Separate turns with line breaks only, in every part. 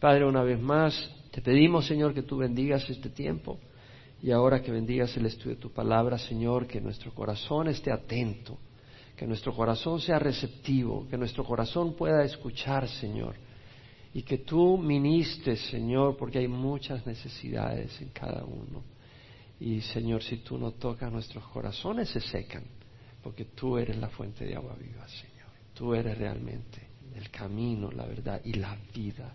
Padre, una vez más, te pedimos, Señor, que tú bendigas este tiempo y ahora que bendigas el estudio de tu palabra, Señor, que nuestro corazón esté atento, que nuestro corazón sea receptivo, que nuestro corazón pueda escuchar, Señor, y que tú ministres, Señor, porque hay muchas necesidades en cada uno. Y, Señor, si tú no tocas, nuestros corazones se secan, porque tú eres la fuente de agua viva, Señor. Tú eres realmente el camino, la verdad y la vida.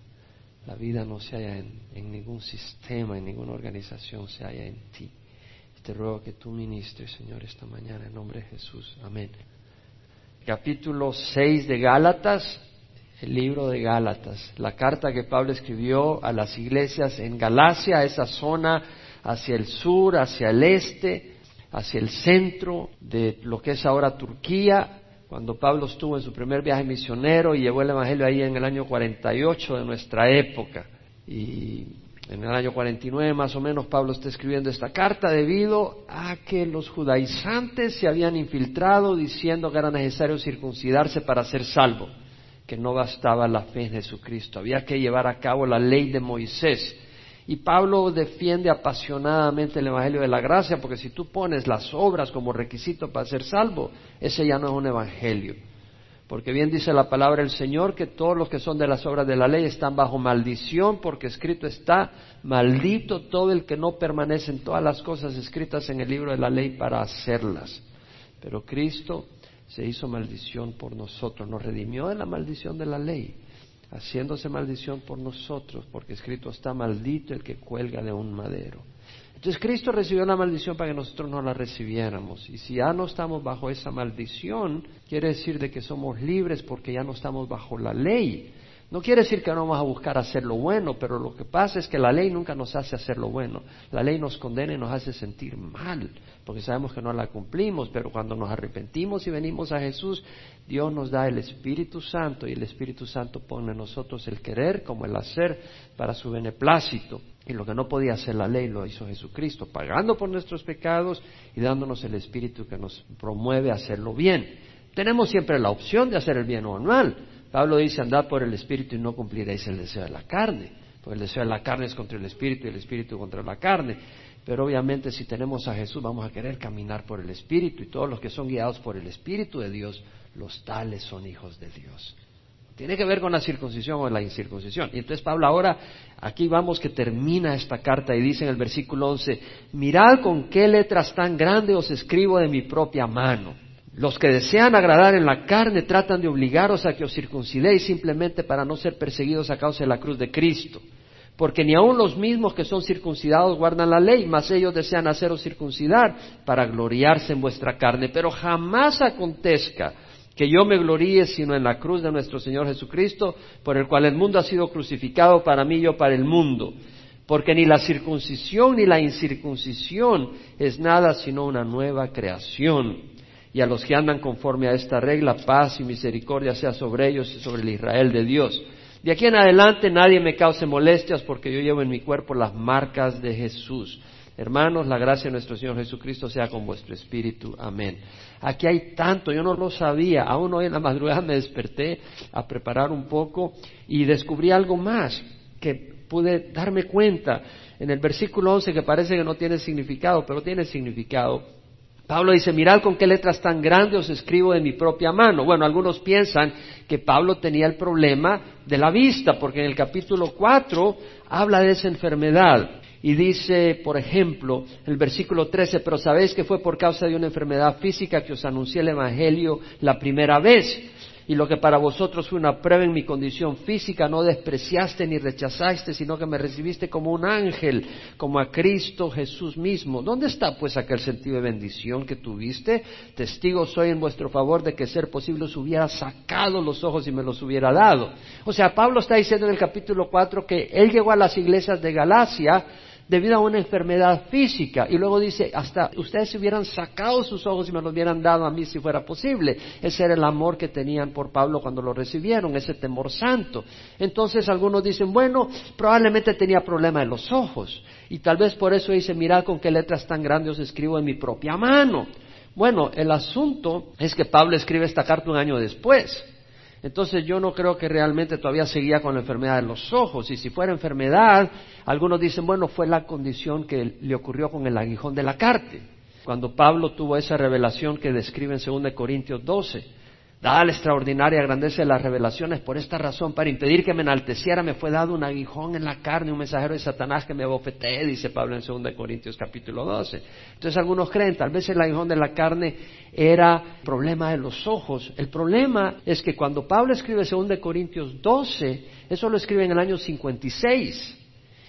La vida no se halla en, ningún sistema, en ninguna organización, se halla en ti. Te ruego que tú ministres, Señor, esta mañana en nombre de Jesús. Amén. Capítulo 6 de Gálatas, el libro de Gálatas, la carta que Pablo escribió a las iglesias en Galacia, esa zona hacia el sur, hacia el este, hacia el centro de lo que es ahora Turquía, cuando Pablo estuvo en su primer viaje misionero y llevó el Evangelio ahí en el año 48 de nuestra época. Y en el año 49 más o menos Pablo está escribiendo esta carta debido a que los judaizantes se habían infiltrado diciendo que era necesario circuncidarse para ser salvo, que no bastaba la fe en Jesucristo, había que llevar a cabo la ley de Moisés. Y Pablo defiende apasionadamente el Evangelio de la Gracia, porque si tú pones las obras como requisito para ser salvo, ese ya no es un Evangelio. Porque bien dice la palabra del Señor que todos los que son de las obras de la ley están bajo maldición, porque escrito está, maldito todo el que no permanece en todas las cosas escritas en el libro de la ley para hacerlas. Pero Cristo se hizo maldición por nosotros, nos redimió de la maldición de la ley haciéndose maldición por nosotros, porque escrito está maldito el que cuelga de un madero. Entonces Cristo recibió la maldición para que nosotros no la recibiéramos. Y si ya no estamos bajo esa maldición, quiere decir de que somos libres porque ya no estamos bajo la ley. No quiere decir que no vamos a buscar hacer lo bueno, pero lo que pasa es que la ley nunca nos hace hacer lo bueno. La ley nos condena y nos hace sentir mal, porque sabemos que no la cumplimos, pero cuando nos arrepentimos y venimos a Jesús, Dios nos da el Espíritu Santo y el Espíritu Santo pone en nosotros el querer como el hacer para su beneplácito. Y lo que no podía hacer la ley lo hizo Jesucristo, pagando por nuestros pecados y dándonos el Espíritu que nos promueve a hacerlo bien. Tenemos siempre la opción de hacer el bien o el mal, Pablo dice, andad por el Espíritu y no cumpliréis el deseo de la carne, porque el deseo de la carne es contra el Espíritu y el Espíritu contra la carne. Pero obviamente si tenemos a Jesús vamos a querer caminar por el Espíritu y todos los que son guiados por el Espíritu de Dios, los tales son hijos de Dios. Tiene que ver con la circuncisión o la incircuncisión. Y entonces Pablo ahora, aquí vamos que termina esta carta y dice en el versículo 11, mirad con qué letras tan grandes os escribo de mi propia mano. Los que desean agradar en la carne tratan de obligaros a que os circuncidéis simplemente para no ser perseguidos a causa de la cruz de Cristo. Porque ni aun los mismos que son circuncidados guardan la ley, mas ellos desean haceros circuncidar para gloriarse en vuestra carne. Pero jamás acontezca que yo me gloríe sino en la cruz de nuestro Señor Jesucristo, por el cual el mundo ha sido crucificado para mí y yo para el mundo. Porque ni la circuncisión ni la incircuncisión es nada sino una nueva creación y a los que andan conforme a esta regla, paz y misericordia sea sobre ellos y sobre el Israel de Dios. De aquí en adelante nadie me cause molestias porque yo llevo en mi cuerpo las marcas de Jesús. Hermanos, la gracia de nuestro Señor Jesucristo sea con vuestro espíritu. Amén. Aquí hay tanto, yo no lo sabía. Aún hoy en la madrugada me desperté a preparar un poco y descubrí algo más que pude darme cuenta en el versículo 11 que parece que no tiene significado, pero tiene significado. Pablo dice, mirad con qué letras tan grandes os escribo de mi propia mano. Bueno, algunos piensan que Pablo tenía el problema de la vista, porque en el capítulo 4 habla de esa enfermedad. Y dice, por ejemplo, el versículo 13, pero sabéis que fue por causa de una enfermedad física que os anuncié el Evangelio la primera vez y lo que para vosotros fue una prueba en mi condición física, no despreciaste ni rechazaste, sino que me recibiste como un ángel, como a Cristo Jesús mismo. ¿Dónde está pues aquel sentido de bendición que tuviste? Testigo soy en vuestro favor de que ser posible os hubiera sacado los ojos y me los hubiera dado. O sea, Pablo está diciendo en el capítulo 4 que él llegó a las iglesias de Galacia debido a una enfermedad física. Y luego dice, hasta ustedes se hubieran sacado sus ojos y me los hubieran dado a mí si fuera posible. Ese era el amor que tenían por Pablo cuando lo recibieron, ese temor santo. Entonces algunos dicen, bueno, probablemente tenía problema en los ojos. Y tal vez por eso dice, mirad con qué letras tan grandes os escribo en mi propia mano. Bueno, el asunto es que Pablo escribe esta carta un año después. Entonces yo no creo que realmente todavía seguía con la enfermedad de los ojos. Y si fuera enfermedad, algunos dicen, bueno, fue la condición que le ocurrió con el aguijón de la carne. Cuando Pablo tuvo esa revelación que describe en 2 Corintios 12 Dada la extraordinaria grandeza de las revelaciones, por esta razón, para impedir que me enalteciera, me fue dado un aguijón en la carne, un mensajero de Satanás que me bofetee, dice Pablo en 2 Corintios capítulo 12. Entonces algunos creen, tal vez el aguijón de la carne era problema de los ojos. El problema es que cuando Pablo escribe 2 Corintios 12, eso lo escribe en el año 56.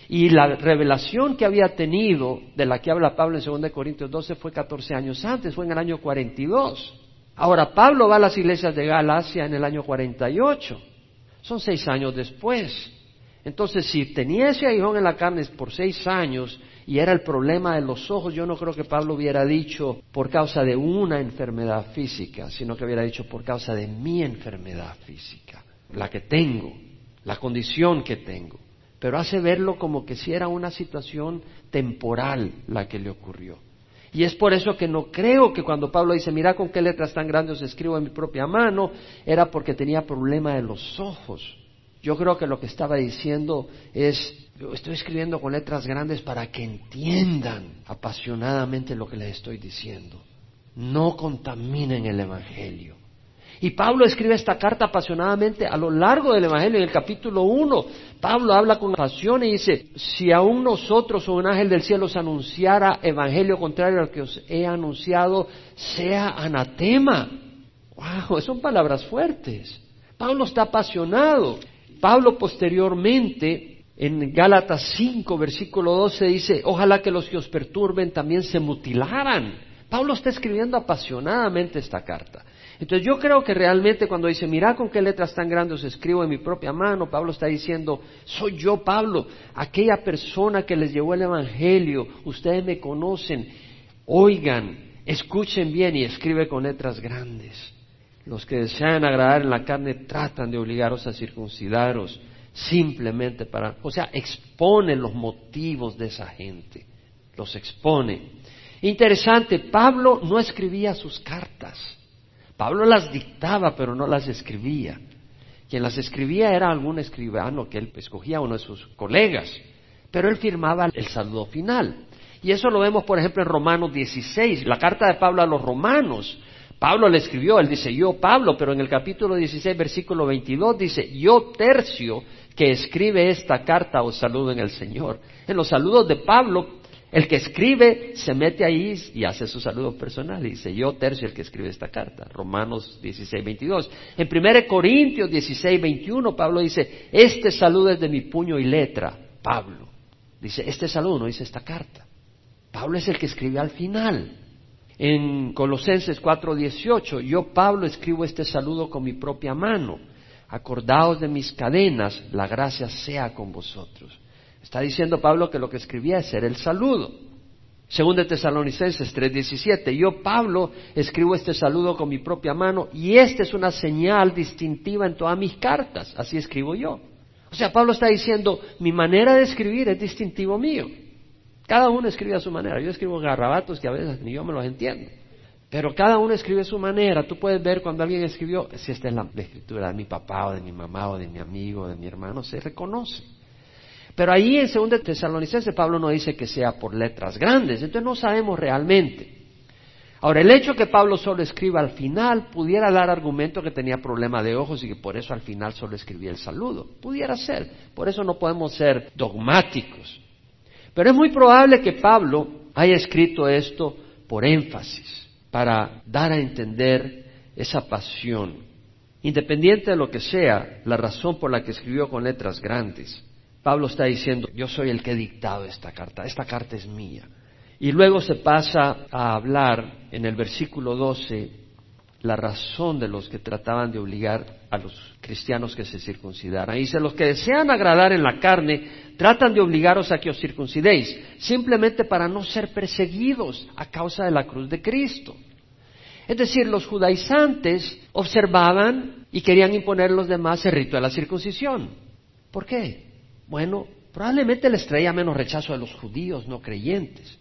Y la revelación que había tenido, de la que habla Pablo en 2 Corintios 12, fue 14 años antes, fue en el año 42. Ahora, Pablo va a las iglesias de Galacia en el año 48. Son seis años después. Entonces, si tenía ese aguijón en la carne por seis años y era el problema de los ojos, yo no creo que Pablo hubiera dicho por causa de una enfermedad física, sino que hubiera dicho por causa de mi enfermedad física, la que tengo, la condición que tengo. Pero hace verlo como que si era una situación temporal la que le ocurrió. Y es por eso que no creo que cuando Pablo dice, mira con qué letras tan grandes escribo en mi propia mano, era porque tenía problema de los ojos. Yo creo que lo que estaba diciendo es, estoy escribiendo con letras grandes para que entiendan apasionadamente lo que les estoy diciendo. No contaminen el Evangelio. Y Pablo escribe esta carta apasionadamente a lo largo del Evangelio, en el capítulo 1. Pablo habla con pasión y dice, si aún nosotros o un ángel del cielo os anunciara evangelio contrario al que os he anunciado, sea anatema. ¡Wow! Son palabras fuertes. Pablo está apasionado. Pablo posteriormente, en Gálatas 5, versículo 12, dice, ojalá que los que os perturben también se mutilaran. Pablo está escribiendo apasionadamente esta carta. Entonces yo creo que realmente cuando dice, mira con qué letras tan grandes escribo en mi propia mano, Pablo está diciendo, soy yo Pablo, aquella persona que les llevó el Evangelio, ustedes me conocen, oigan, escuchen bien y escribe con letras grandes. Los que desean agradar en la carne tratan de obligaros a circuncidaros simplemente para, o sea, expone los motivos de esa gente, los expone. Interesante, Pablo no escribía sus cartas. Pablo las dictaba, pero no las escribía. Quien las escribía era algún escribano que él escogía, uno de sus colegas, pero él firmaba el saludo final. Y eso lo vemos, por ejemplo, en Romanos 16, la carta de Pablo a los romanos. Pablo le escribió, él dice yo Pablo, pero en el capítulo 16, versículo 22 dice yo tercio que escribe esta carta os saludo en el Señor. En los saludos de Pablo el que escribe se mete ahí y hace su saludo personal dice, yo tercio el que escribe esta carta. Romanos 16, 22. En 1 Corintios 16, 21, Pablo dice, este saludo es de mi puño y letra. Pablo. Dice, este saludo no dice esta carta. Pablo es el que escribe al final. En Colosenses 4, 18, yo Pablo escribo este saludo con mi propia mano. Acordaos de mis cadenas, la gracia sea con vosotros. Está diciendo Pablo que lo que escribía es ser el saludo. Según de Tesalonicenses 3:17, yo Pablo escribo este saludo con mi propia mano y esta es una señal distintiva en todas mis cartas, así escribo yo. O sea, Pablo está diciendo, mi manera de escribir es distintivo mío. Cada uno escribe a su manera. Yo escribo garrabatos que a veces ni yo me los entiendo. Pero cada uno escribe a su manera. Tú puedes ver cuando alguien escribió, si esta es la escritura de mi papá o de mi mamá o de mi amigo o de mi hermano, se reconoce. Pero ahí en 2 Tesalonicenses Pablo no dice que sea por letras grandes, entonces no sabemos realmente. Ahora, el hecho que Pablo solo escriba al final pudiera dar argumento que tenía problema de ojos y que por eso al final solo escribía el saludo. Pudiera ser, por eso no podemos ser dogmáticos. Pero es muy probable que Pablo haya escrito esto por énfasis, para dar a entender esa pasión. Independiente de lo que sea, la razón por la que escribió con letras grandes. Pablo está diciendo, yo soy el que he dictado esta carta, esta carta es mía. Y luego se pasa a hablar en el versículo 12 la razón de los que trataban de obligar a los cristianos que se circuncidaran. Y dice, los que desean agradar en la carne tratan de obligaros a que os circuncidéis, simplemente para no ser perseguidos a causa de la cruz de Cristo. Es decir, los judaizantes observaban y querían imponer a los demás el rito de la circuncisión. ¿Por qué? Bueno, probablemente les traía menos rechazo a los judíos no creyentes.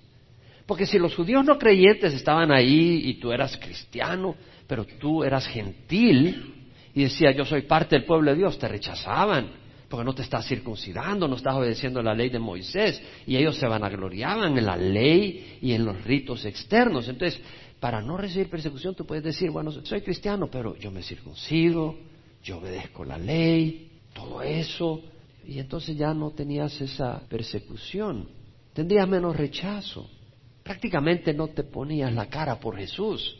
Porque si los judíos no creyentes estaban ahí y tú eras cristiano, pero tú eras gentil y decía yo soy parte del pueblo de Dios, te rechazaban, porque no te estás circuncidando, no estás obedeciendo la ley de Moisés, y ellos se vanagloriaban en la ley y en los ritos externos. Entonces, para no recibir persecución, tú puedes decir, bueno, soy cristiano, pero yo me circuncido, yo obedezco la ley, todo eso, y entonces ya no tenías esa persecución, tendrías menos rechazo, prácticamente no te ponías la cara por Jesús.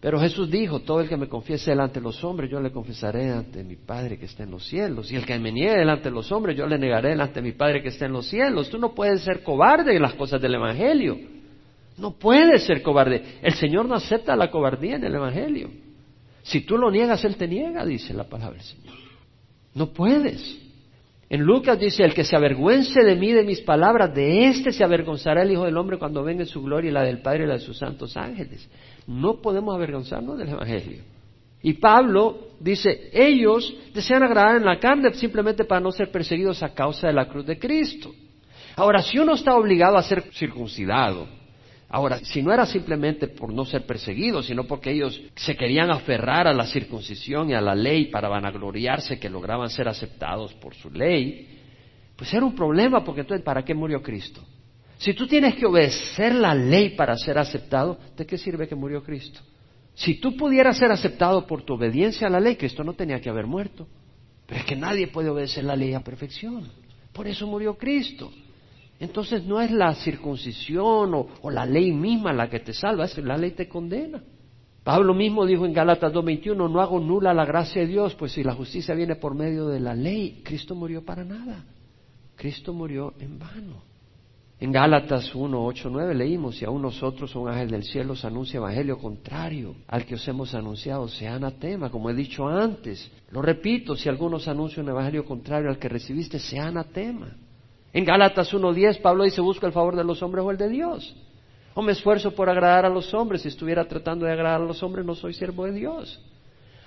Pero Jesús dijo, todo el que me confiese delante de los hombres, yo le confesaré ante mi Padre que está en los cielos. Y el que me niegue delante de los hombres, yo le negaré delante de mi Padre que está en los cielos. Tú no puedes ser cobarde en las cosas del Evangelio. No puedes ser cobarde. El Señor no acepta la cobardía en el Evangelio. Si tú lo niegas, Él te niega, dice la palabra del Señor. No puedes. En Lucas dice, el que se avergüence de mí, de mis palabras, de éste se avergonzará el Hijo del Hombre cuando venga en su gloria y la del Padre y la de sus santos ángeles. No podemos avergonzarnos del Evangelio. Y Pablo dice, ellos desean agradar en la carne simplemente para no ser perseguidos a causa de la cruz de Cristo. Ahora, si uno está obligado a ser circuncidado, ahora, si no era simplemente por no ser perseguido, sino porque ellos se querían aferrar a la circuncisión y a la ley para vanagloriarse que lograban ser aceptados por su ley, pues era un problema porque entonces, ¿para qué murió Cristo? Si tú tienes que obedecer la ley para ser aceptado, ¿de qué sirve que murió Cristo? Si tú pudieras ser aceptado por tu obediencia a la ley, Cristo no tenía que haber muerto. Pero es que nadie puede obedecer la ley a perfección. Por eso murió Cristo. Entonces no es la circuncisión o, la ley misma la que te salva, es la ley te condena. Pablo mismo dijo en Gálatas 2.21, no hago nula la gracia de Dios, pues si la justicia viene por medio de la ley, Cristo murió para nada. Cristo murió en vano. En Gálatas 1, 8, 9 leímos, y aún nosotros, un ángel del cielo, os anuncia evangelio contrario al que os hemos anunciado, sea anatema, como he dicho antes. Lo repito, si algunos anuncian un evangelio contrario al que recibiste, sea anatema. En Gálatas 1.10 Pablo dice, busco el favor de los hombres o el de Dios. O me esfuerzo por agradar a los hombres. Si estuviera tratando de agradar a los hombres, no soy siervo de Dios.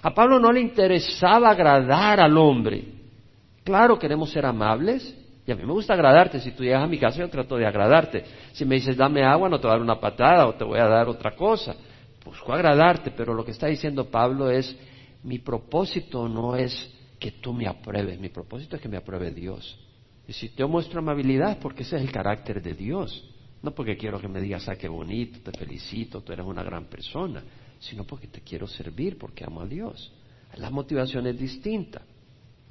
A Pablo no le interesaba agradar al hombre. Claro, queremos ser amables, y a mí me gusta agradarte. Si tú llegas a mi casa, yo trato de agradarte. Si me dices, dame agua, no te voy a dar una patada o te voy a dar otra cosa. Busco agradarte, pero lo que está diciendo Pablo es, mi propósito no es que tú me apruebes, mi propósito es que me apruebe Dios. Y si te muestro amabilidad, porque ese es el carácter de Dios. No porque quiero que me digas, ah, qué bonito, te felicito, tú eres una gran persona, sino porque te quiero servir, porque amo a Dios. La motivación es distinta.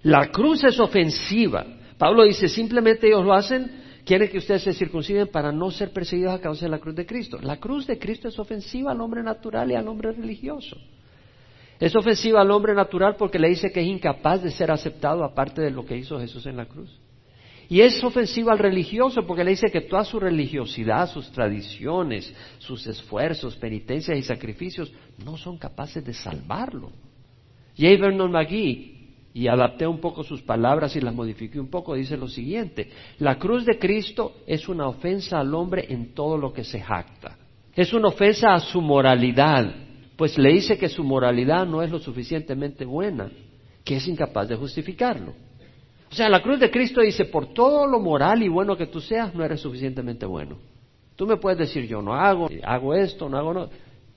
La cruz es ofensiva. Pablo dice, simplemente ellos lo hacen, quieren que ustedes se circunciden para no ser perseguidos a causa de la cruz de Cristo. La cruz de Cristo es ofensiva al hombre natural y al hombre religioso. Es ofensiva al hombre natural porque le dice que es incapaz de ser aceptado aparte de lo que hizo Jesús en la cruz. Y es ofensiva al religioso porque le dice que toda su religiosidad, sus tradiciones, sus esfuerzos, penitencias y sacrificios no son capaces de salvarlo. J. Vernon McGee y adapté un poco sus palabras y las modifiqué un poco, dice lo siguiente, la cruz de Cristo es una ofensa al hombre en todo lo que se jacta. Es una ofensa a su moralidad, pues le dice que su moralidad no es lo suficientemente buena, que es incapaz de justificarlo. Sea, la cruz de Cristo dice, por todo lo moral y bueno que tú seas, no eres suficientemente bueno. Tú me puedes decir, yo no hago, hago esto, no hago no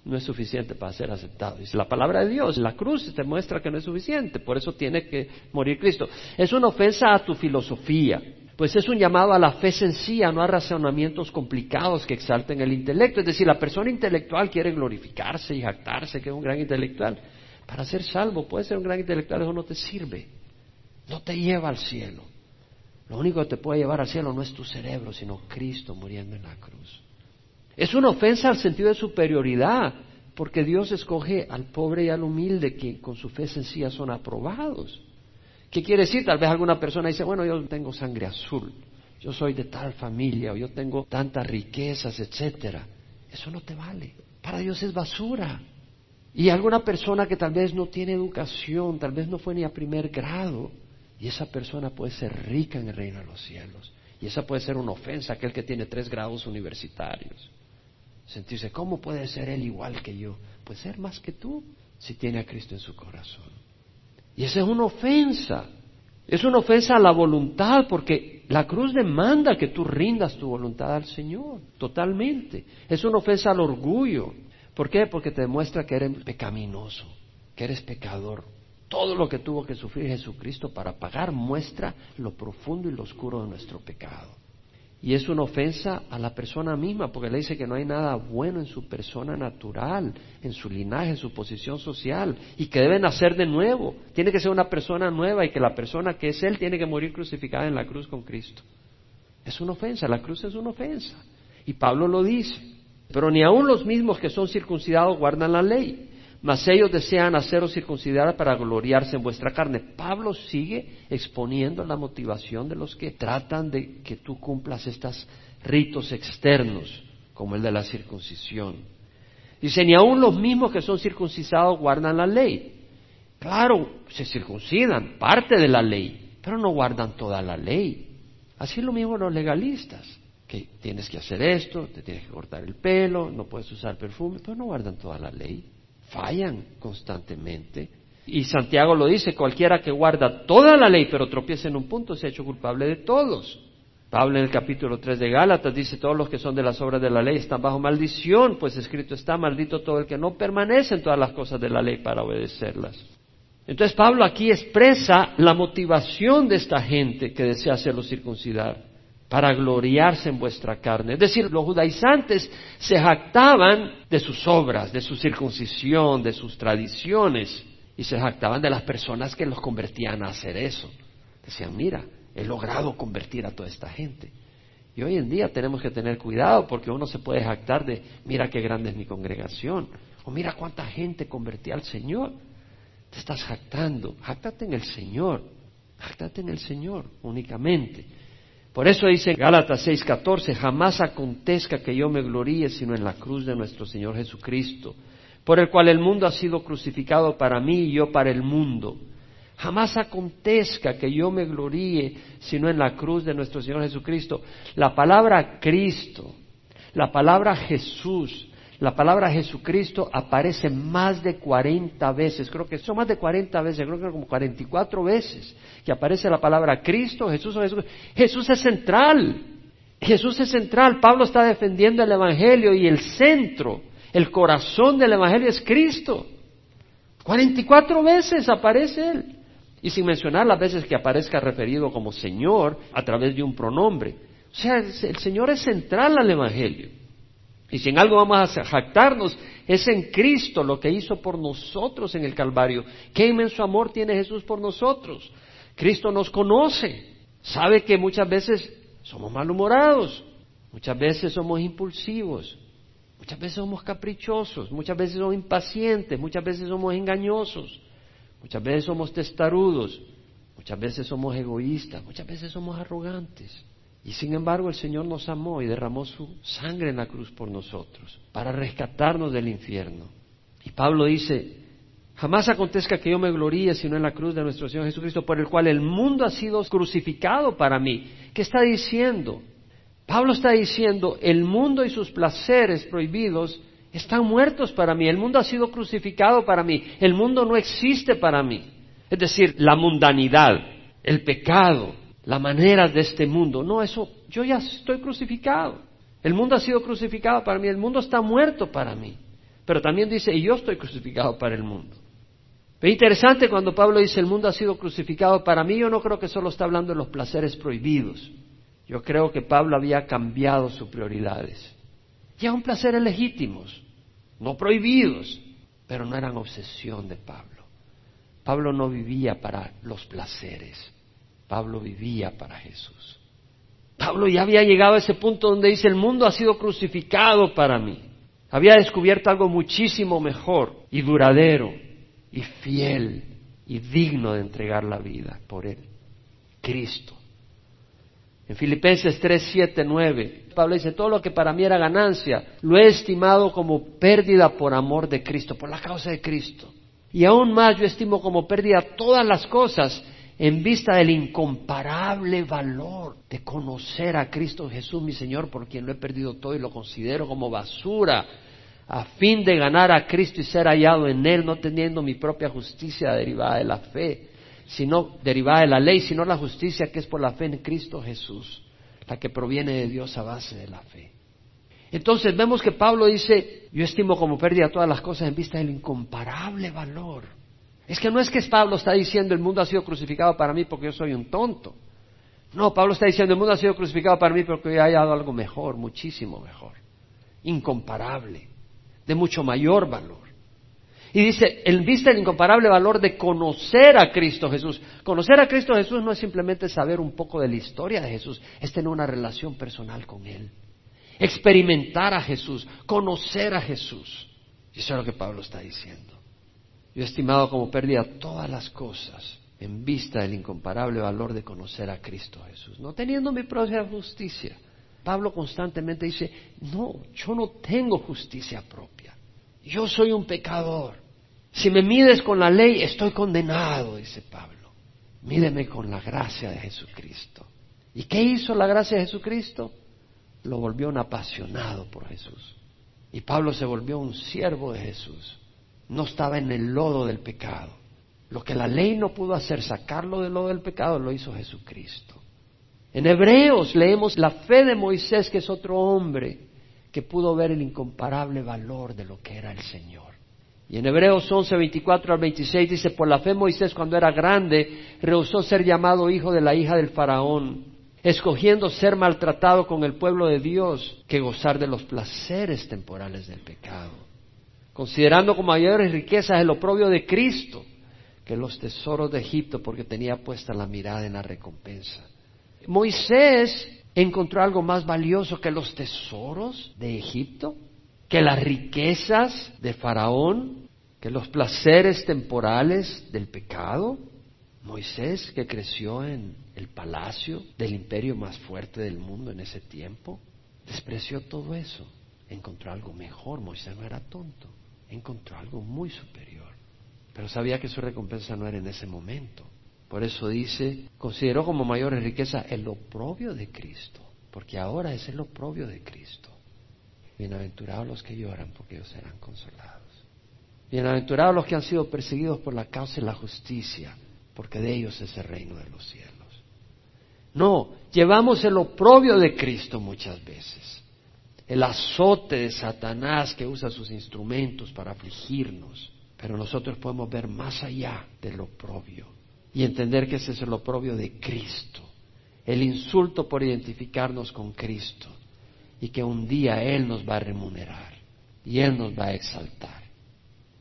no es suficiente para ser aceptado. Dice la palabra de Dios, la cruz te muestra que no es suficiente, por eso tiene que morir Cristo. Es una ofensa a tu filosofía, pues es un llamado a la fe sencilla, no a razonamientos complicados que exalten el intelecto. Es decir, la persona intelectual quiere glorificarse y jactarse que es un gran intelectual. Para ser salvo, puede ser un gran intelectual, eso no te sirve, no te lleva al cielo. Lo único que te puede llevar al cielo no es tu cerebro, sino Cristo muriendo en la cruz. Es una ofensa al sentido de superioridad, porque Dios escoge al pobre y al humilde que con su fe sencilla son aprobados. ¿Qué quiere decir? Tal vez alguna persona dice, bueno, yo tengo sangre azul, yo soy de tal familia, o yo tengo tantas riquezas, etcétera. Eso no te vale. Para Dios es basura. Y alguna persona que tal vez no tiene educación, tal vez no fue ni a primer grado, y esa persona puede ser rica en el reino de los cielos. Y esa puede ser una ofensa a aquel que tiene tres grados universitarios. Sentirse, ¿cómo puede ser Él igual que yo? Puede ser más que tú si tiene a Cristo en su corazón. Y esa es una ofensa. Es una ofensa a la voluntad porque la cruz demanda que tú rindas tu voluntad al Señor, totalmente. Es una ofensa al orgullo. ¿Por qué? Porque te demuestra que eres pecaminoso, que eres pecador. Todo lo que tuvo que sufrir Jesucristo para pagar muestra lo profundo y lo oscuro de nuestro pecado. Y es una ofensa a la persona misma, porque le dice que no hay nada bueno en su persona natural, en su linaje, en su posición social, y que debe nacer de nuevo. Tiene que ser una persona nueva y que la persona que es Él tiene que morir crucificada en la cruz con Cristo. Es una ofensa, la cruz es una ofensa. Y Pablo lo dice. Pero ni aun los mismos que son circuncidados guardan la ley mas ellos desean haceros circuncidar para gloriarse en vuestra carne. Pablo sigue exponiendo la motivación de los que tratan de que tú cumplas estos ritos externos, como el de la circuncisión. Dice, ni aun los mismos que son circuncidados guardan la ley. Claro, se circuncidan, parte de la ley, pero no guardan toda la ley. Así es lo mismo los legalistas, que tienes que hacer esto, te tienes que cortar el pelo, no puedes usar perfume, pero no guardan toda la ley fallan constantemente. Y Santiago lo dice, cualquiera que guarda toda la ley pero tropieza en un punto se ha hecho culpable de todos. Pablo en el capítulo 3 de Gálatas dice, todos los que son de las obras de la ley están bajo maldición, pues escrito está, maldito todo el que no permanece en todas las cosas de la ley para obedecerlas. Entonces Pablo aquí expresa la motivación de esta gente que desea hacerlo circuncidar para gloriarse en vuestra carne. Es decir, los judaizantes se jactaban de sus obras, de su circuncisión, de sus tradiciones, y se jactaban de las personas que los convertían a hacer eso. Decían, mira, he logrado convertir a toda esta gente. Y hoy en día tenemos que tener cuidado porque uno se puede jactar de, mira qué grande es mi congregación, o mira cuánta gente convertí al Señor. Te estás jactando, jactate en el Señor, jactate en el Señor únicamente. Por eso dice Gálatas 6:14, jamás acontezca que yo me gloríe sino en la cruz de nuestro Señor Jesucristo, por el cual el mundo ha sido crucificado para mí y yo para el mundo. Jamás acontezca que yo me gloríe sino en la cruz de nuestro Señor Jesucristo. La palabra Cristo, la palabra Jesús, la palabra Jesucristo aparece más de 40 veces, creo que son más de 40 veces, creo que como 44 veces que aparece la palabra Cristo, Jesús o Jesús. Jesús es central, Jesús es central, Pablo está defendiendo el Evangelio y el centro, el corazón del Evangelio es Cristo. 44 veces aparece Él. Y sin mencionar las veces que aparezca referido como Señor a través de un pronombre. O sea, el Señor es central al Evangelio. Y si en algo vamos a jactarnos, es en Cristo lo que hizo por nosotros en el Calvario. Qué inmenso amor tiene Jesús por nosotros. Cristo nos conoce, sabe que muchas veces somos malhumorados, muchas veces somos impulsivos, muchas veces somos caprichosos, muchas veces somos impacientes, muchas veces somos engañosos, muchas veces somos testarudos, muchas veces somos egoístas, muchas veces somos arrogantes. Y sin embargo el Señor nos amó y derramó su sangre en la cruz por nosotros, para rescatarnos del infierno. Y Pablo dice, jamás acontezca que yo me gloríe sino en la cruz de nuestro Señor Jesucristo, por el cual el mundo ha sido crucificado para mí. ¿Qué está diciendo? Pablo está diciendo, el mundo y sus placeres prohibidos están muertos para mí, el mundo ha sido crucificado para mí, el mundo no existe para mí. Es decir, la mundanidad, el pecado, las maneras de este mundo. No, eso, yo ya estoy crucificado. El mundo ha sido crucificado para mí, el mundo está muerto para mí. Pero también dice, y yo estoy crucificado para el mundo. Es interesante cuando Pablo dice, el mundo ha sido crucificado para mí, yo no creo que solo está hablando de los placeres prohibidos. Yo creo que Pablo había cambiado sus prioridades. Ya un placeres legítimos, no prohibidos, pero no eran obsesión de Pablo. Pablo no vivía para los placeres. Pablo vivía para Jesús. Pablo ya había llegado a ese punto donde dice, el mundo ha sido crucificado para mí. Había descubierto algo muchísimo mejor y duradero y fiel y digno de entregar la vida por Él. Cristo. En Filipenses 3, 7, 9, Pablo dice, todo lo que para mí era ganancia, lo he estimado como pérdida por amor de Cristo, por la causa de Cristo. Y aún más yo estimo como pérdida todas las cosas en vista del incomparable valor de conocer a Cristo Jesús, mi Señor, por quien lo he perdido todo y lo considero como basura, a fin de ganar a Cristo y ser hallado en Él, no teniendo mi propia justicia derivada de la fe, sino derivada de la ley, sino la justicia que es por la fe en Cristo Jesús, la que proviene de Dios a base de la fe. Entonces vemos que Pablo dice, yo estimo como pérdida todas las cosas en vista del incomparable valor Es que no es que Pablo está diciendo el mundo ha sido crucificado para mí porque yo soy un tonto. No, Pablo está diciendo el mundo ha sido crucificado para mí porque yo he hallado algo mejor, muchísimo mejor, incomparable, de mucho mayor valor. Y dice, en vista el incomparable valor de conocer a Cristo Jesús. Conocer a Cristo Jesús no es simplemente saber un poco de la historia de Jesús, es tener una relación personal con Él. Experimentar a Jesús, conocer a Jesús. Eso es lo que Pablo está diciendo. Yo estimado como pérdida todas las cosas en vista del incomparable valor de conocer a Cristo Jesús, no teniendo mi propia justicia. Pablo constantemente dice, no, yo no tengo justicia propia. Yo soy un pecador. Si me mides con la ley, estoy condenado, dice Pablo. Mídeme con la gracia de Jesucristo. ¿Y qué hizo la gracia de Jesucristo? Lo volvió un apasionado por Jesús. Y Pablo se volvió un siervo de Jesús. No estaba en el lodo del pecado. Lo que la ley no pudo hacer, sacarlo del lodo del pecado, lo hizo Jesucristo. En Hebreos leemos la fe de Moisés, que es otro hombre que pudo ver el incomparable valor de lo que era el Señor. Y en Hebreos 11, 24 al 26 dice, por la fe Moisés cuando era grande rehusó ser llamado hijo de la hija del faraón, escogiendo ser maltratado con el pueblo de Dios que gozar de los placeres temporales del pecado, considerando como mayores riquezas el oprobio de Cristo que los tesoros de Egipto porque tenía puesta la mirada en la recompensa. Moisés encontró algo más valioso que los tesoros de Egipto, que las riquezas de Faraón, que los placeres temporales del pecado. Moisés, que creció en el palacio del imperio más fuerte del mundo en ese tiempo, despreció todo eso. Encontró algo mejor. Moisés no era tonto. Encontró algo muy superior. Pero sabía que su recompensa no era en ese momento. Por eso dice, consideró como mayores riquezas el oprobio de Cristo, porque ahora es el oprobio de Cristo. Bienaventurados los que lloran, porque ellos serán consolados. Bienaventurados los que han sido perseguidos por la causa de la justicia, porque de ellos es el reino de los cielos. No, llevamos el oprobio de Cristo muchas veces, el azote de Satanás que usa sus instrumentos para afligirnos, pero nosotros podemos ver más allá del oprobio y entender que ese es el oprobio de Cristo, el insulto por identificarnos con Cristo y que un día Él nos va a remunerar y Él nos va a exaltar.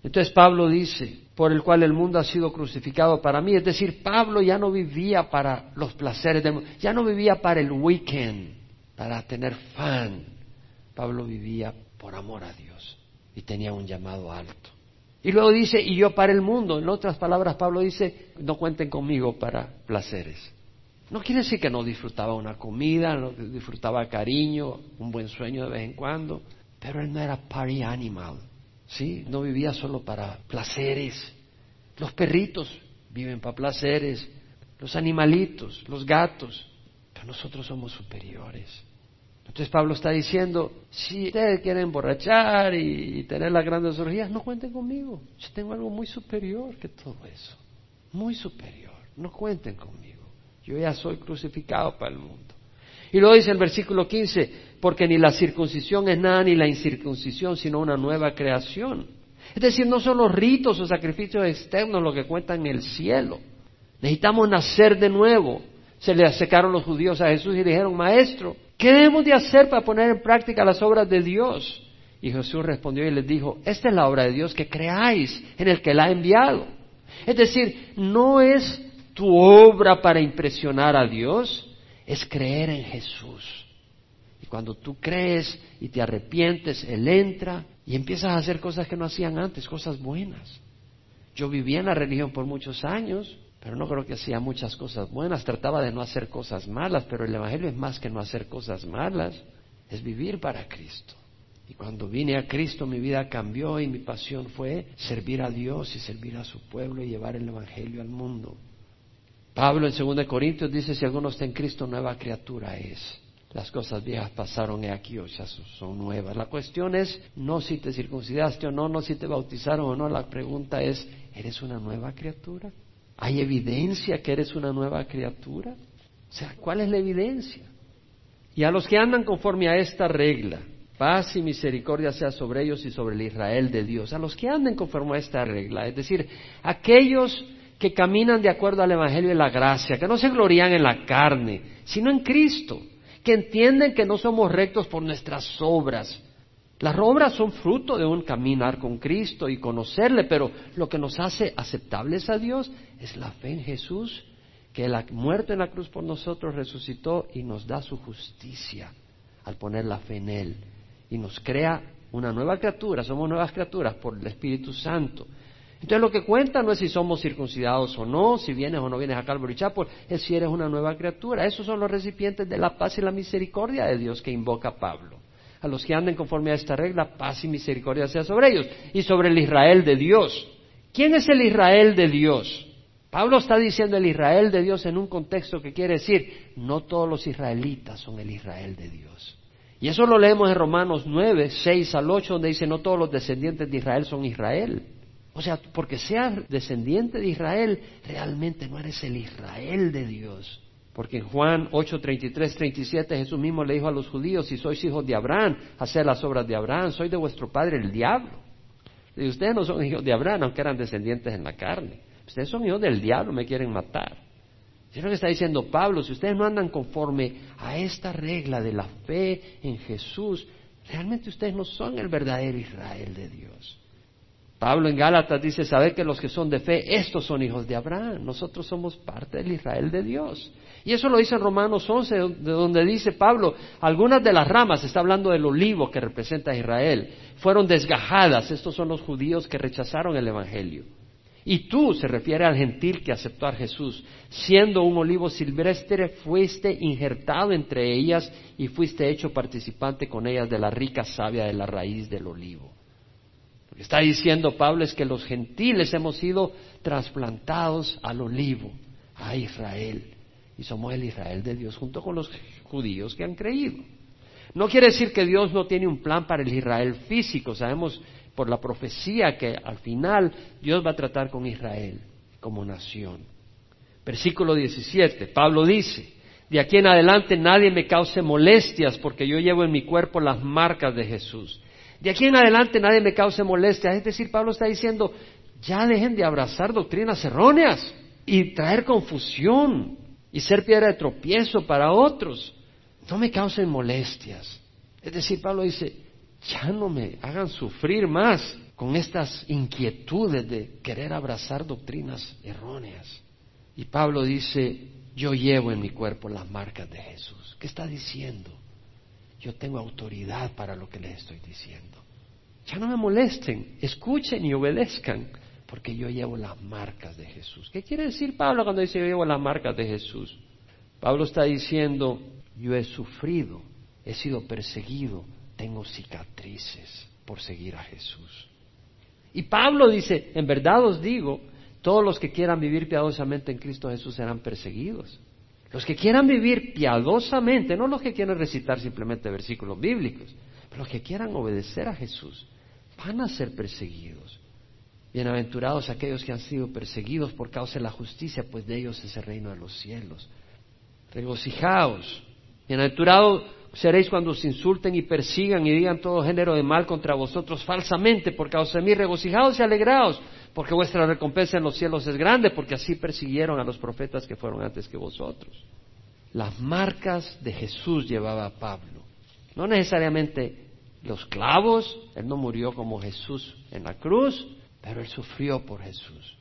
Entonces Pablo dice, por el cual el mundo ha sido crucificado para mí, es decir, Pablo ya no vivía para los placeres del mundo, ya no vivía para el weekend, para tener fan, Pablo vivía por amor a Dios y tenía un llamado alto. Y luego dice, y yo para el mundo. En otras palabras, Pablo dice, no cuenten conmigo para placeres. No quiere decir que no disfrutaba una comida, no disfrutaba cariño, un buen sueño de vez en cuando, pero él no era party animal, ¿sí? No vivía solo para placeres. Los perritos viven para placeres, los animalitos, los gatos, pero nosotros somos superiores. Entonces Pablo está diciendo, si ustedes quieren emborrachar y, tener las grandes orgías, no cuenten conmigo. Yo tengo algo muy superior que todo eso. Muy superior. No cuenten conmigo. Yo ya soy crucificado para el mundo. Y luego dice el versículo 15, porque ni la circuncisión es nada ni la incircuncisión, sino una nueva creación. Es decir, no son los ritos o sacrificios externos lo que cuentan en el cielo. Necesitamos nacer de nuevo. Se le acercaron los judíos a Jesús y dijeron, maestro, ¿Qué debemos de hacer para poner en práctica las obras de Dios? Y Jesús respondió y les dijo, esta es la obra de Dios, que creáis en el que la ha enviado. Es decir, no es tu obra para impresionar a Dios, es creer en Jesús. Y cuando tú crees y te arrepientes, Él entra y empiezas a hacer cosas que no hacían antes, cosas buenas. Yo vivía en la religión por muchos años, pero no creo que hacía muchas cosas buenas, trataba de no hacer cosas malas, pero el Evangelio es más que no hacer cosas malas, es vivir para Cristo. Y cuando vine a Cristo mi vida cambió y mi pasión fue servir a Dios y servir a su pueblo y llevar el Evangelio al mundo. Pablo en 2 Corintios dice, si alguno está en Cristo, nueva criatura es. Las cosas viejas pasaron y aquí, o sea, son nuevas. La cuestión es no si te circuncidaste o no, no si te bautizaron o no. La pregunta es, ¿eres una nueva criatura? ¿Hay evidencia que eres una nueva criatura? O sea, ¿cuál es la evidencia? Y a los que andan conforme a esta regla, Paz y misericordia sea sobre ellos y sobre el Israel de Dios, a los que anden conforme a esta regla, es decir, aquellos que caminan de acuerdo al Evangelio de la gracia, que no se glorían en la carne, sino en Cristo, que entienden que no somos rectos por nuestras obras. Las obras son fruto de un caminar con Cristo y conocerle, pero lo que nos hace aceptables a Dios es la fe en Jesús, que Él ha muerto en la cruz por nosotros, resucitó y nos da su justicia al poner la fe en Él y nos crea una nueva criatura, somos nuevas criaturas por el Espíritu Santo. Entonces lo que cuenta no es si somos circuncidados o no, si vienes o no vienes a Calvary Chapel, es si eres una nueva criatura. Esos son los recipientes de la paz y la misericordia de Dios que invoca Pablo. A los que anden conforme a esta regla, paz y misericordia sea sobre ellos y sobre el Israel de Dios. ¿Quién es el Israel de Dios? Pablo está diciendo el Israel de Dios en un contexto que quiere decir, no todos los israelitas son el Israel de Dios. Y eso lo leemos en Romanos 9, 6 al 8, donde dice, no todos los descendientes de Israel son Israel. O sea, porque seas descendiente de Israel, realmente no eres el Israel de Dios. Porque en Juan 8, 33, 37 Jesús mismo le dijo a los judíos, si sois hijos de Abraham, haced las obras de Abraham, soy de vuestro padre el diablo. Ustedes no son hijos de Abraham, aunque eran descendientes en la carne. Ustedes son hijos del diablo, me quieren matar. Es lo que está diciendo Pablo, si ustedes no andan conforme a esta regla de la fe en Jesús, realmente ustedes no son el verdadero Israel de Dios. Pablo en Gálatas dice, saber que los que son de fe, estos son hijos de Abraham, nosotros somos parte del Israel de Dios. Y eso lo dice en Romanos 11, de donde dice Pablo, algunas de las ramas, está hablando del olivo que representa a Israel, fueron desgajadas, estos son los judíos que rechazaron el Evangelio. Y tú, se refiere al gentil que aceptó a Jesús, siendo un olivo silvestre, fuiste injertado entre ellas y fuiste hecho participante con ellas de la rica savia de la raíz del olivo. Está diciendo Pablo es que los gentiles hemos sido trasplantados al olivo, a Israel, y somos el Israel de Dios junto con los judíos que han creído. No quiere decir que Dios no tiene un plan para el Israel físico, sabemos por la profecía que al final Dios va a tratar con Israel como nación. Versículo 17, Pablo dice, de aquí en adelante nadie me cause molestias porque yo llevo en mi cuerpo las marcas de Jesús. De aquí en adelante nadie me cause molestias. Es decir, Pablo está diciendo, ya dejen de abrazar doctrinas erróneas y traer confusión y ser piedra de tropiezo para otros. No me causen molestias. Es decir, Pablo dice, ya no me hagan sufrir más con estas inquietudes de querer abrazar doctrinas erróneas. Y Pablo dice, yo llevo en mi cuerpo las marcas de Jesús. ¿Qué está diciendo? Yo tengo autoridad para lo que les estoy diciendo. Ya no me molesten, escuchen y obedezcan, porque yo llevo las marcas de Jesús. ¿Qué quiere decir Pablo cuando dice yo llevo las marcas de Jesús? Pablo está diciendo, yo he sufrido, he sido perseguido, tengo cicatrices por seguir a Jesús. Y Pablo dice, en verdad os digo, todos los que quieran vivir piadosamente en Cristo Jesús serán perseguidos. Los que quieran vivir piadosamente, no los que quieran recitar simplemente versículos bíblicos, pero los que quieran obedecer a Jesús, van a ser perseguidos. Bienaventurados aquellos que han sido perseguidos por causa de la justicia, pues de ellos es el reino de los cielos. Regocijaos. Bienaventurados seréis cuando os insulten y persigan y digan todo género de mal contra vosotros falsamente por causa de mí. Regocijaos y alegraos, porque vuestra recompensa en los cielos es grande, porque así persiguieron a los profetas que fueron antes que vosotros. Las marcas de Jesús llevaba Pablo. No necesariamente los clavos, él no murió como Jesús en la cruz, pero él sufrió por Jesús.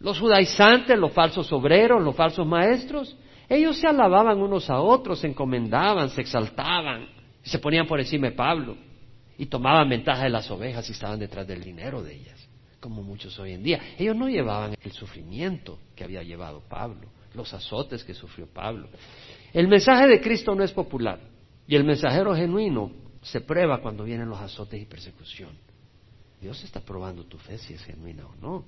Los judaizantes, los falsos obreros, los falsos maestros, ellos se alababan unos a otros, se encomendaban, se exaltaban, se ponían por encima de Pablo y tomaban ventaja de las ovejas y estaban detrás del dinero de ellas, como muchos hoy en día. Ellos no llevaban el sufrimiento que había llevado Pablo, los azotes que sufrió Pablo. El mensaje de Cristo no es popular y el mensajero genuino se prueba cuando vienen los azotes y persecución. Dios está probando tu fe si es genuina o no.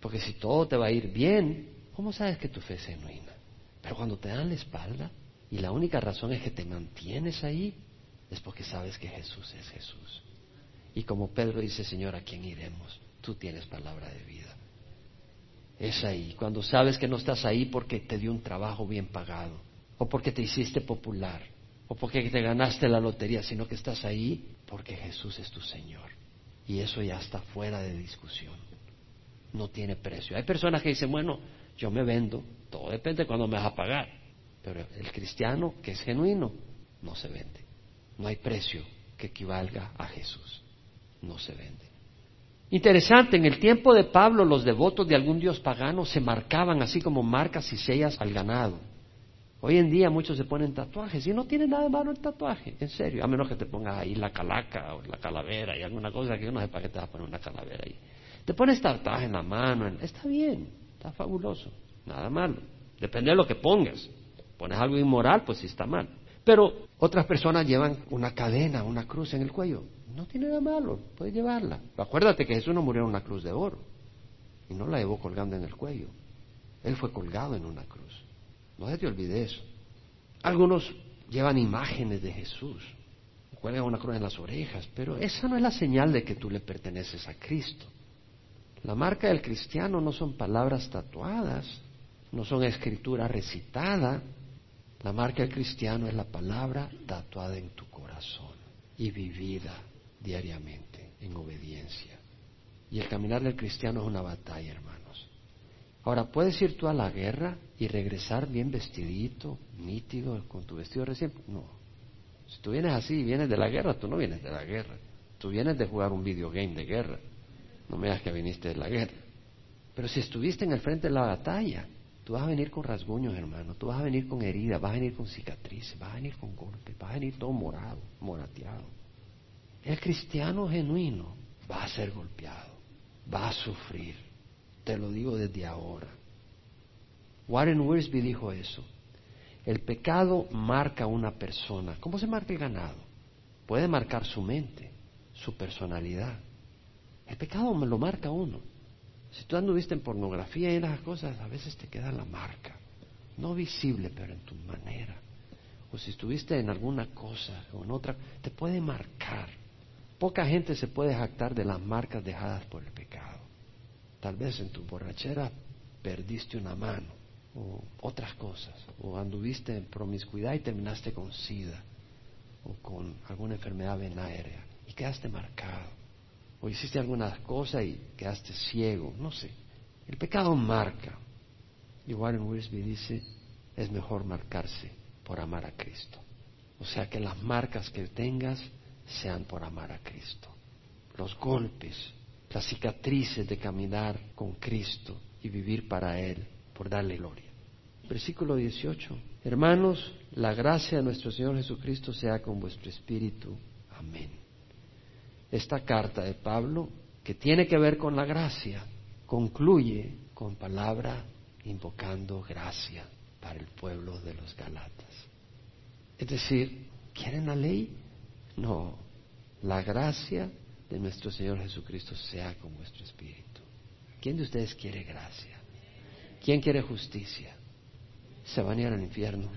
Porque si todo te va a ir bien, ¿cómo sabes que tu fe es genuina? Pero cuando te dan la espalda y la única razón es que te mantienes ahí, es porque sabes que Jesús es Jesús. Y como Pedro dice, Señor, ¿a quién iremos? Tú tienes palabra de vida. Es ahí, cuando sabes que no estás ahí porque te dio un trabajo bien pagado o porque te hiciste popular o porque te ganaste la lotería, sino que estás ahí porque Jesús es tu Señor. Y eso ya está fuera de discusión. No tiene precio. Hay personas que dicen, bueno, yo me vendo, todo depende de cuándo me vas a pagar. Pero el cristiano que es genuino no se vende. No hay precio que equivalga a Jesús. No se vende. Interesante, en el tiempo de Pablo los devotos de algún dios pagano se marcaban así como marcas y sellas al ganado. Hoy en día muchos se ponen tatuajes y no tiene nada de malo el tatuaje, en serio, a menos que te pongas ahí la calaca o la calavera y alguna cosa que yo no sé para qué te vas a poner una calavera ahí. Te pones tatuaje en la mano, está bien, está fabuloso, nada malo. Depende de lo que pongas. Pones algo inmoral, pues sí está mal. Pero otras personas llevan una cadena, una cruz en el cuello. No tiene nada malo, puedes llevarla. Acuérdate que Jesús no murió en una cruz de oro y no la llevó colgando en el cuello. Él fue colgado en una cruz. No se te olvide eso. Algunos llevan imágenes de Jesús, cuelgan una cruz en las orejas, pero esa no es la señal de que tú le perteneces a Cristo. La marca del cristiano no son palabras tatuadas, no son escritura recitada. La marca del cristiano es la palabra tatuada en tu corazón y vivida diariamente en obediencia. Y el caminar del cristiano es una batalla, hermanos. Ahora, ¿puedes ir tú a la guerra y regresar bien vestidito, nítido, con tu vestido recién? No. Si tú vienes así y vienes de la guerra, tú no vienes de la guerra. Tú vienes de jugar un videogame de guerra. No me digas que viniste de la guerra. Pero si estuviste en el frente de la batalla, tú vas a venir con rasguños, hermano. Tú vas a venir con heridas, vas a venir con cicatrices, vas a venir con golpes, vas a venir todo morado, morateado. El cristiano genuino va a ser golpeado, va a sufrir te lo digo desde ahora. Warren Wiersbe dijo eso. El pecado marca a una persona. ¿Cómo se marca el ganado? Puede marcar su mente, su personalidad. El pecado lo marca uno. Si tú anduviste en pornografía y esas cosas, a veces te queda la marca. No visible, pero en tu manera. O si estuviste en alguna cosa o en otra, te puede marcar. Poca gente se puede jactar de las marcas dejadas por el pecado. Tal vez en tu borrachera perdiste una mano o otras cosas, o anduviste en promiscuidad y terminaste con sida o con alguna enfermedad venérea y quedaste marcado, o hiciste alguna cosa y quedaste ciego, no sé. El pecado marca. Y Warren Wiersbe dice, es mejor marcarse por amar a Cristo. O sea, que las marcas que tengas sean por amar a Cristo. Los golpes, las cicatrices de caminar con Cristo y vivir para Él, por darle gloria. Versículo 18. Hermanos, la gracia de nuestro Señor Jesucristo sea con vuestro espíritu. Amén. Esta carta de Pablo, que tiene que ver con la gracia, concluye con palabra invocando gracia para el pueblo de los Galatas. Es decir, ¿quieren la ley? No, la gracia de nuestro Señor Jesucristo sea con vuestro espíritu. ¿Quién de ustedes quiere gracia? ¿Quién quiere justicia? Se van a ir al infierno.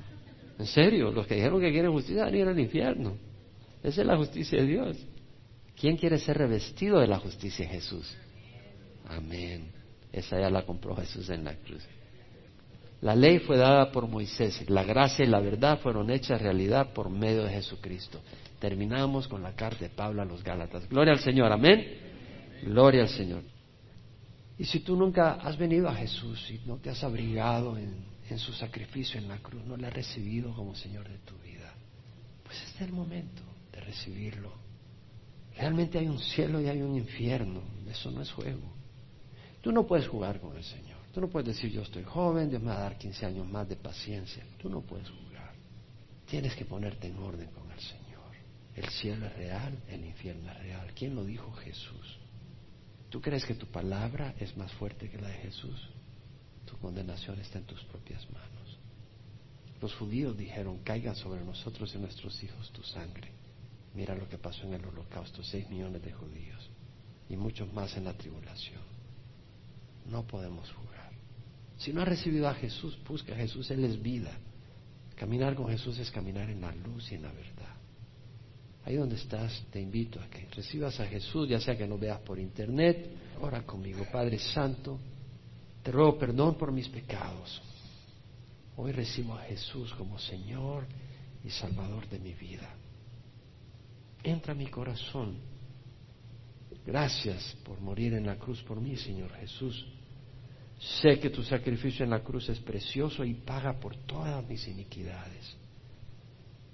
En serio, los que dijeron que quieren justicia van a ir al infierno. Esa es la justicia de Dios. ¿Quién quiere ser revestido de la justicia de Jesús? Amén. Esa ya la compró Jesús en la cruz. La ley fue dada por Moisés, la gracia y la verdad fueron hechas realidad por medio de Jesucristo. Terminamos con la carta de Pablo a los Gálatas. Gloria al Señor, amén. Gloria al Señor. Y si tú nunca has venido a Jesús y no te has abrigado en, en su sacrificio en la cruz, no le has recibido como Señor de tu vida, pues este es el momento de recibirlo. Realmente hay un cielo y hay un infierno. Eso no es juego. Tú no puedes jugar con el Señor. Tú no puedes decir yo estoy joven, Dios me va a dar 15 años más de paciencia. Tú no puedes jugar. Tienes que ponerte en orden con el Señor. El cielo es real, el infierno es real. ¿Quién lo dijo? Jesús. ¿Tú crees que tu palabra es más fuerte que la de Jesús? Tu condenación está en tus propias manos. Los judíos dijeron, caigan sobre nosotros y nuestros hijos tu sangre. Mira lo que pasó en el holocausto, seis millones de judíos y muchos más en la tribulación. No podemos jugar. Si no has recibido a Jesús, busca a Jesús, Él es vida. Caminar con Jesús es caminar en la luz y en la verdad. Ahí donde estás, te invito a que recibas a Jesús, ya sea que lo veas por internet. Ora conmigo, Padre Santo, te ruego perdón por mis pecados. Hoy recibo a Jesús como Señor y Salvador de mi vida. Entra a mi corazón. Gracias por morir en la cruz por mí, Señor Jesús. Sé que tu sacrificio en la cruz es precioso y paga por todas mis iniquidades.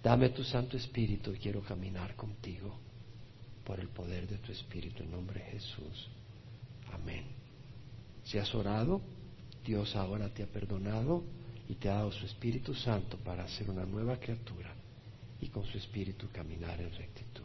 Dame tu Santo Espíritu y quiero caminar contigo por el poder de tu Espíritu en nombre de Jesús. Amén. Si has orado, Dios ahora te ha perdonado y te ha dado su Espíritu Santo para ser una nueva criatura y con su Espíritu caminar en rectitud.